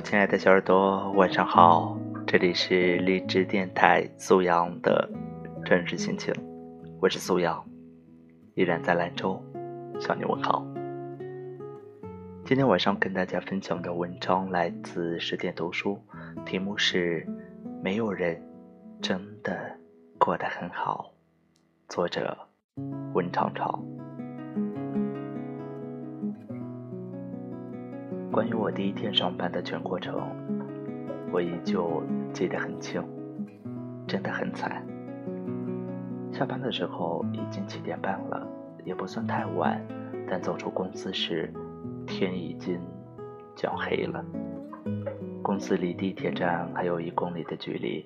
亲爱的小耳朵，晚上好！这里是荔枝电台苏阳的真实心情，我是苏阳，依然在兰州向你问好。今天晚上跟大家分享的文章来自十点读书，题目是《没有人真的过得很好》，作者温长长。关于我第一天上班的全过程，我依旧记得很清，真的很惨。下班的时候已经七点半了，也不算太晚，但走出公司时，天已经将黑了。公司离地铁站还有一公里的距离，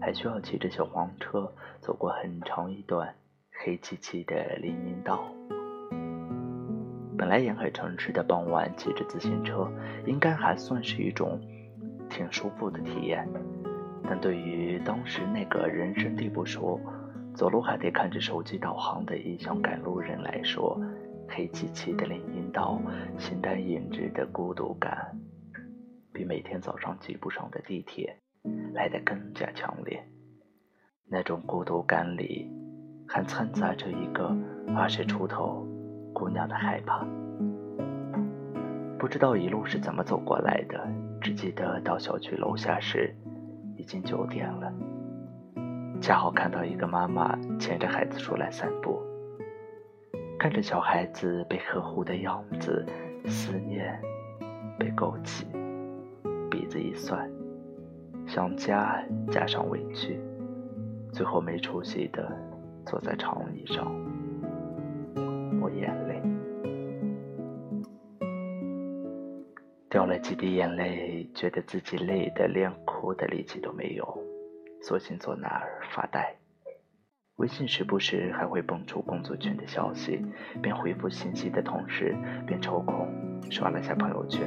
还需要骑着小黄车走过很长一段黑漆漆的林荫道。本来沿海城市的傍晚，骑着自行车应该还算是一种挺舒服的体验，但对于当时那个人生地不熟、走路还得看着手机导航的异乡赶路人来说，黑漆漆的林荫道，形单影只的孤独感，比每天早上挤不上的地铁来得更加强烈。那种孤独感里，还掺杂着一个二十出头。姑娘的害怕，不知道一路是怎么走过来的，只记得到小区楼下时已经九点了。恰好看到一个妈妈牵着孩子出来散步，看着小孩子被呵护的样子，思念被勾起，鼻子一酸，想家加上委屈，最后没出息的坐在长椅上。抹眼泪，掉了几滴眼泪，觉得自己累得连哭的力气都没有，索性坐那儿发呆。微信时不时还会蹦出工作群的消息，边回复信息的同时，边抽空刷了下朋友圈。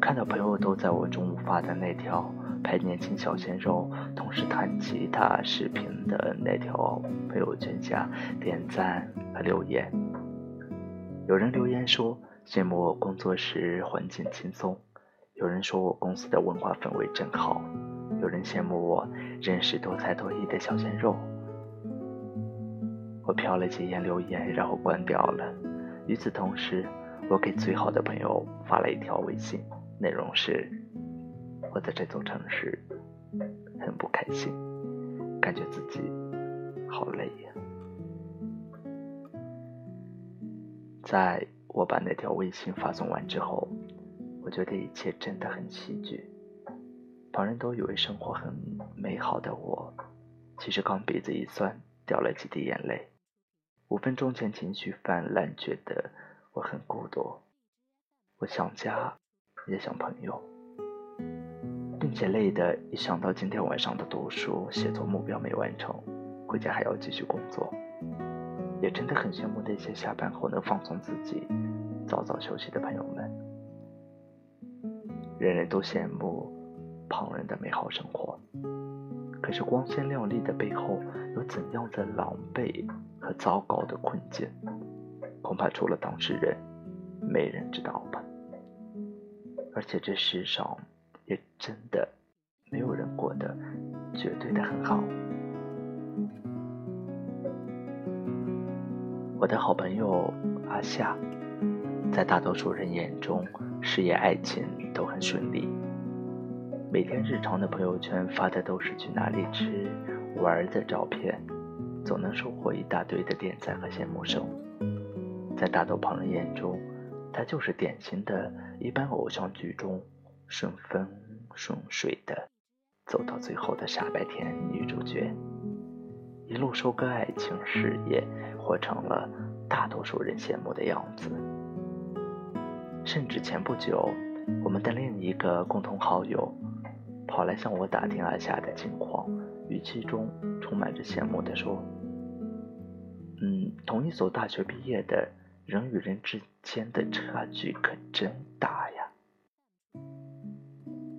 看到朋友都在我中午发的那条拍年轻小鲜肉同时弹吉他视频的那条朋友圈下点赞和留言。有人留言说羡慕我工作时环境轻松，有人说我公司的文化氛围真好，有人羡慕我认识多才多艺的小鲜肉。我瞟了几眼留言，然后关掉了。与此同时，我给最好的朋友发了一条微信，内容是：我在这座城市很不开心，感觉自己好累呀。在我把那条微信发送完之后，我觉得一切真的很戏剧。旁人都以为生活很美好的我，其实刚鼻子一酸，掉了几滴眼泪。五分钟前情绪泛滥，觉得我很孤独，我想家，也想朋友，并且累的一想到今天晚上的读书写作目标没完成，回家还要继续工作。也真的很羡慕那些下班后能放松自己、早早休息的朋友们。人人都羡慕旁人的美好生活，可是光鲜亮丽的背后有怎样的狼狈和糟糕的困境，恐怕除了当事人，没人知道吧。而且这世上也真的没有人过得绝对的很好。我的好朋友阿夏，在大多数人眼中，事业、爱情都很顺利。每天日常的朋友圈发的都是去哪里吃、玩的照片，总能收获一大堆的点赞和羡慕声。在大多旁人眼中，她就是典型的一般偶像剧中顺风顺水的走到最后的傻白甜女主角，一路收割爱情、事业。活成了大多数人羡慕的样子，甚至前不久，我们的另一个共同好友跑来向我打听阿夏的情况，语气中充满着羡慕地说：“嗯，同一所大学毕业的人与人之间的差距可真。”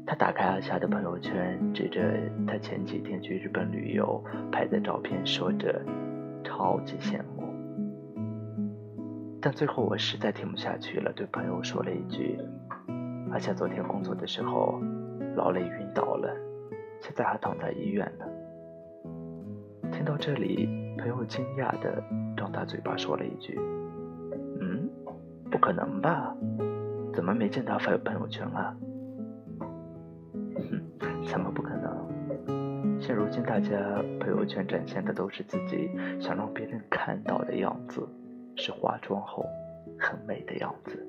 他打开阿霞的朋友圈，指着他前几天去日本旅游拍的照片，说着：“超级羡慕。”但最后我实在听不下去了，对朋友说了一句：“阿霞昨天工作的时候劳累晕倒了，现在还躺在医院呢。听到这里，朋友惊讶的张大嘴巴说了一句：“嗯，不可能吧？怎么没见他发朋友圈啊？”怎么不可能？现如今大家朋友圈展现的都是自己想让别人看到的样子，是化妆后很美的样子。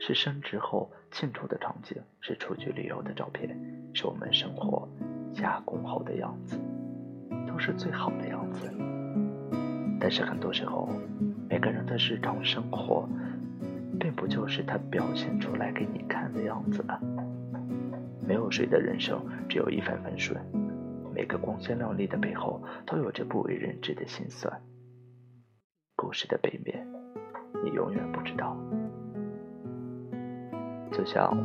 是升职后庆祝的场景，是出去旅游的照片，是我们生活加工后的样子，都是最好的样子。但是很多时候，每个人的日常生活，并不就是他表现出来给你看的样子啊。没有谁的人生只有一帆风顺，每个光鲜亮丽的背后，都有着不为人知的辛酸。故事的背面，你永远不知道。就像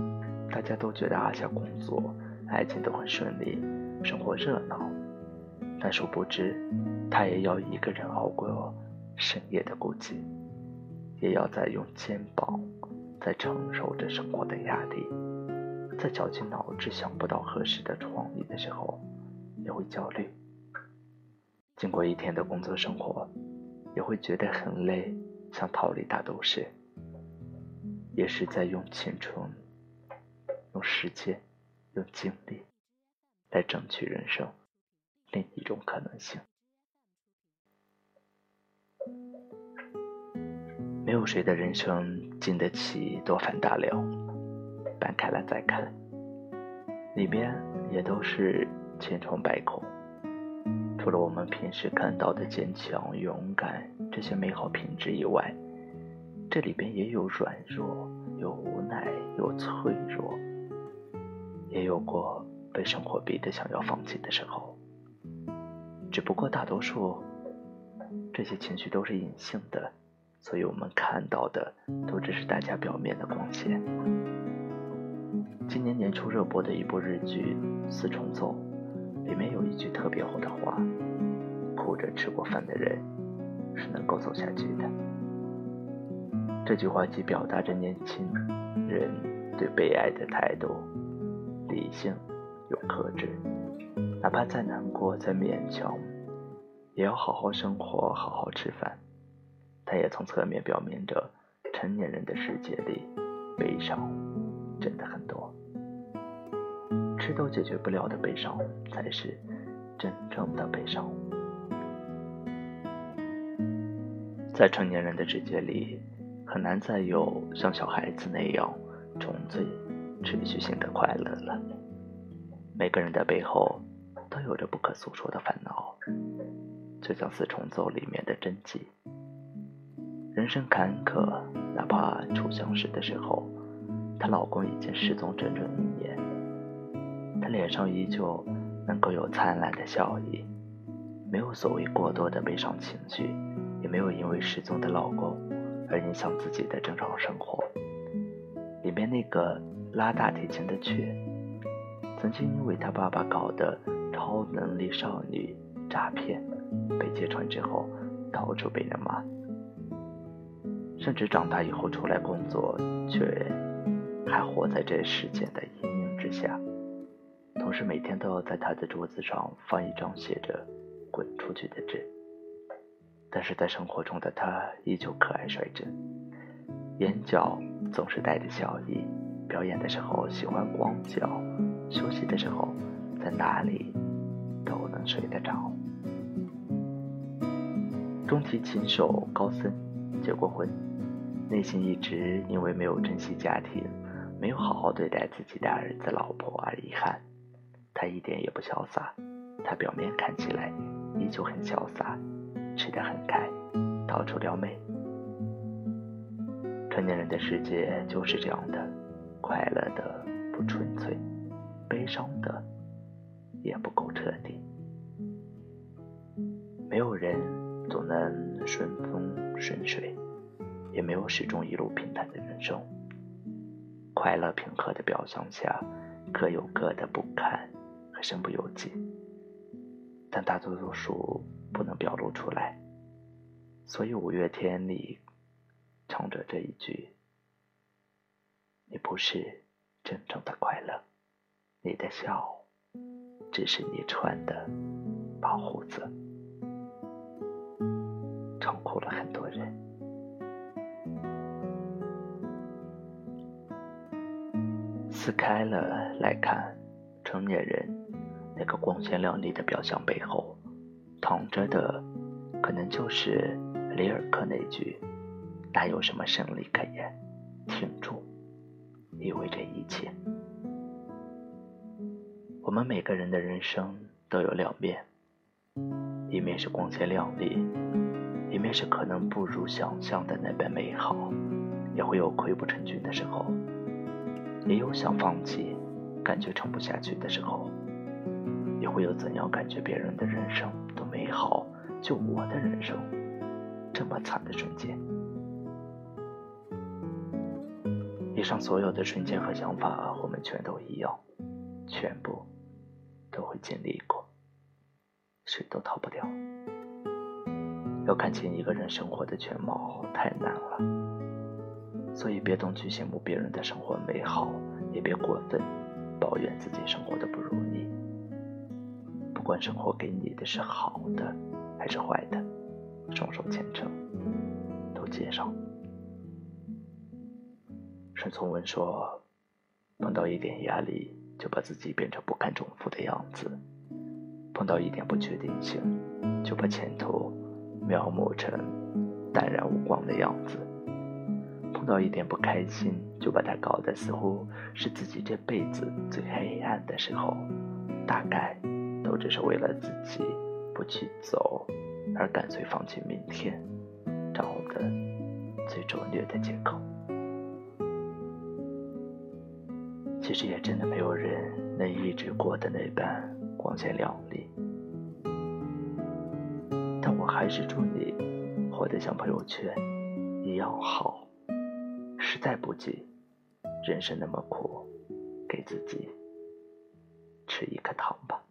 大家都觉得阿夏工作、爱情都很顺利，生活热闹，但殊不知，他也要一个人熬过深夜的孤寂，也要在用肩膀在承受着生活的压力，在绞尽脑汁想不到合适的创意的时候，也会焦虑。经过一天的工作生活，也会觉得很累，想逃离大都市。也是在用青春、用时间、用精力来争取人生另一种可能性。没有谁的人生经得起多番大料，搬开了再看，里边也都是千疮百孔。除了我们平时看到的坚强、勇敢这些美好品质以外，这里边也有软弱，有无奈，有脆弱，也有过被生活逼得想要放弃的时候。只不过大多数这些情绪都是隐性的，所以我们看到的都只是大家表面的光鲜。今年年初热播的一部日剧《四重奏》，里面有一句特别火的话：“哭着吃过饭的人，是能够走下去的。”这句话既表达着年轻人对被爱的态度，理性又克制，哪怕再难过再勉强，也要好好生活，好好吃饭。它也从侧面表明着，成年人的世界里，悲伤真的很多，吃都解决不了的悲伤，才是真正的悲伤。在成年人的世界里。很难再有像小孩子那样纯粹、持续性的快乐了。每个人的背后都有着不可诉说的烦恼，就像《四重奏》里面的真纪。人生坎坷，哪怕初相识的时候，她老公已经失踪整整一年，她脸上依旧能够有灿烂的笑意，没有所谓过多的悲伤情绪，也没有因为失踪的老公。而影响自己的正常生活。里面那个拉大提琴的雀，曾经因为她爸爸搞的超能力少女诈骗，被揭穿之后，到处被人骂，甚至长大以后出来工作，却还活在这事件的阴影之下。同时，每天都要在他的桌子上放一张写着“滚出去”的纸。但是在生活中的他依旧可爱率真，眼角总是带着笑意。表演的时候喜欢光脚，休息的时候在哪里都能睡得着。中提琴手高森结过婚，内心一直因为没有珍惜家庭，没有好好对待自己的儿子老婆而遗憾。他一点也不潇洒，他表面看起来依旧很潇洒。吃得很开，到处撩妹。成年人的世界就是这样的，快乐的不纯粹，悲伤的也不够彻底。没有人总能顺风顺水，也没有始终一路平坦的人生。快乐平和的表象下，各有各的不堪和身不由己。但大多数。不能表露出来，所以五月天里唱着这一句：“你不是真正的快乐，你的笑只是你穿的保护色，痛苦了很多人。撕开了来看，成年人那个光鲜亮丽的表象背后，躺着的可能就是里尔克那句“哪有什么胜利可言”，挺住，意味着一切。我们每个人的人生都有两面，一面是光鲜亮丽，一面是可能不如想象的那般美好，也会有溃不成军的时候。也有想放弃、感觉撑不下去的时候，也会有怎样感觉别人的人生多美好，就我的人生这么惨的瞬间。以上所有的瞬间和想法，我们全都一样，全部都会经历过，谁都逃不掉。要看清一个人生活的全貌太难了。所以别总去羡慕别人的生活美好，也别过分抱怨自己生活的不如意。不管生活给你的是好的还是坏的，双手虔诚，都接上。沈从文说：“碰到一点压力，就把自己变成不堪重负的样子；碰到一点不确定性，就把前途描摹成淡然无光的样子。”碰到一点不开心，就把它搞得似乎是自己这辈子最黑暗的时候，大概都只是为了自己不去走，而干脆放弃明天，找的最拙劣的借口。其实也真的没有人能一直过得那般光鲜亮丽，但我还是祝你活得像朋友圈一样好。实在不济，人生那么苦，给自己吃一颗糖吧。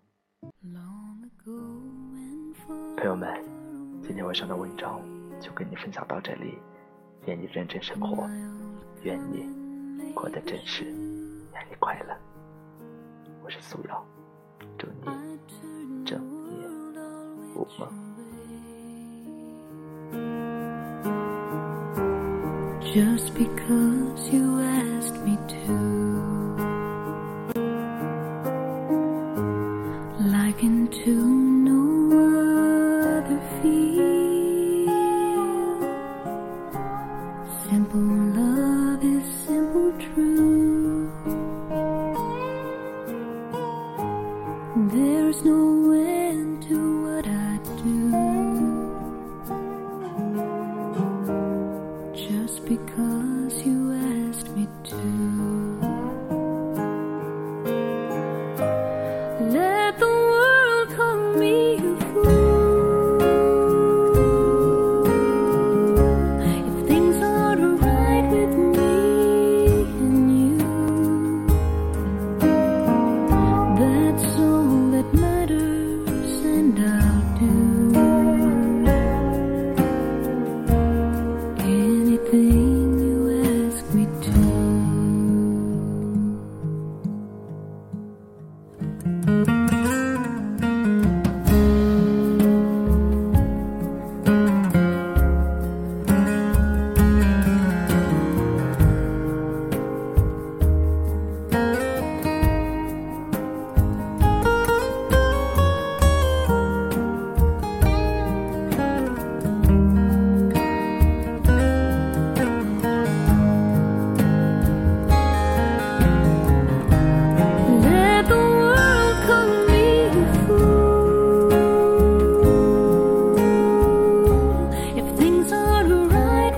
朋友们，今天晚上的文章就跟你分享到这里。愿你认真生活，愿你过得真实，愿你快乐。我是苏瑶，祝你整夜无梦。Just because you asked me to.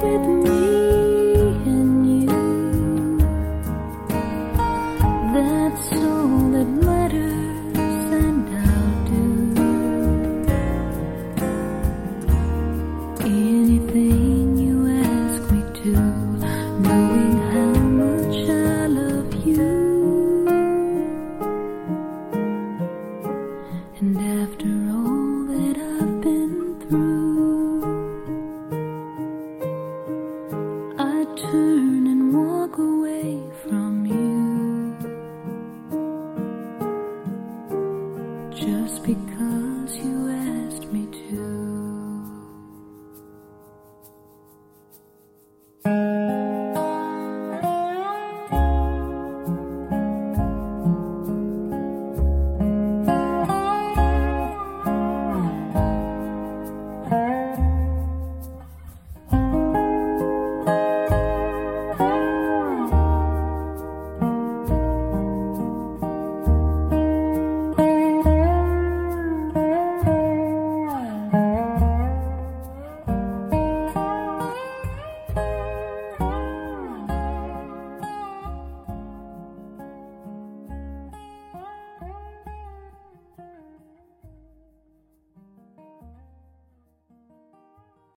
with me.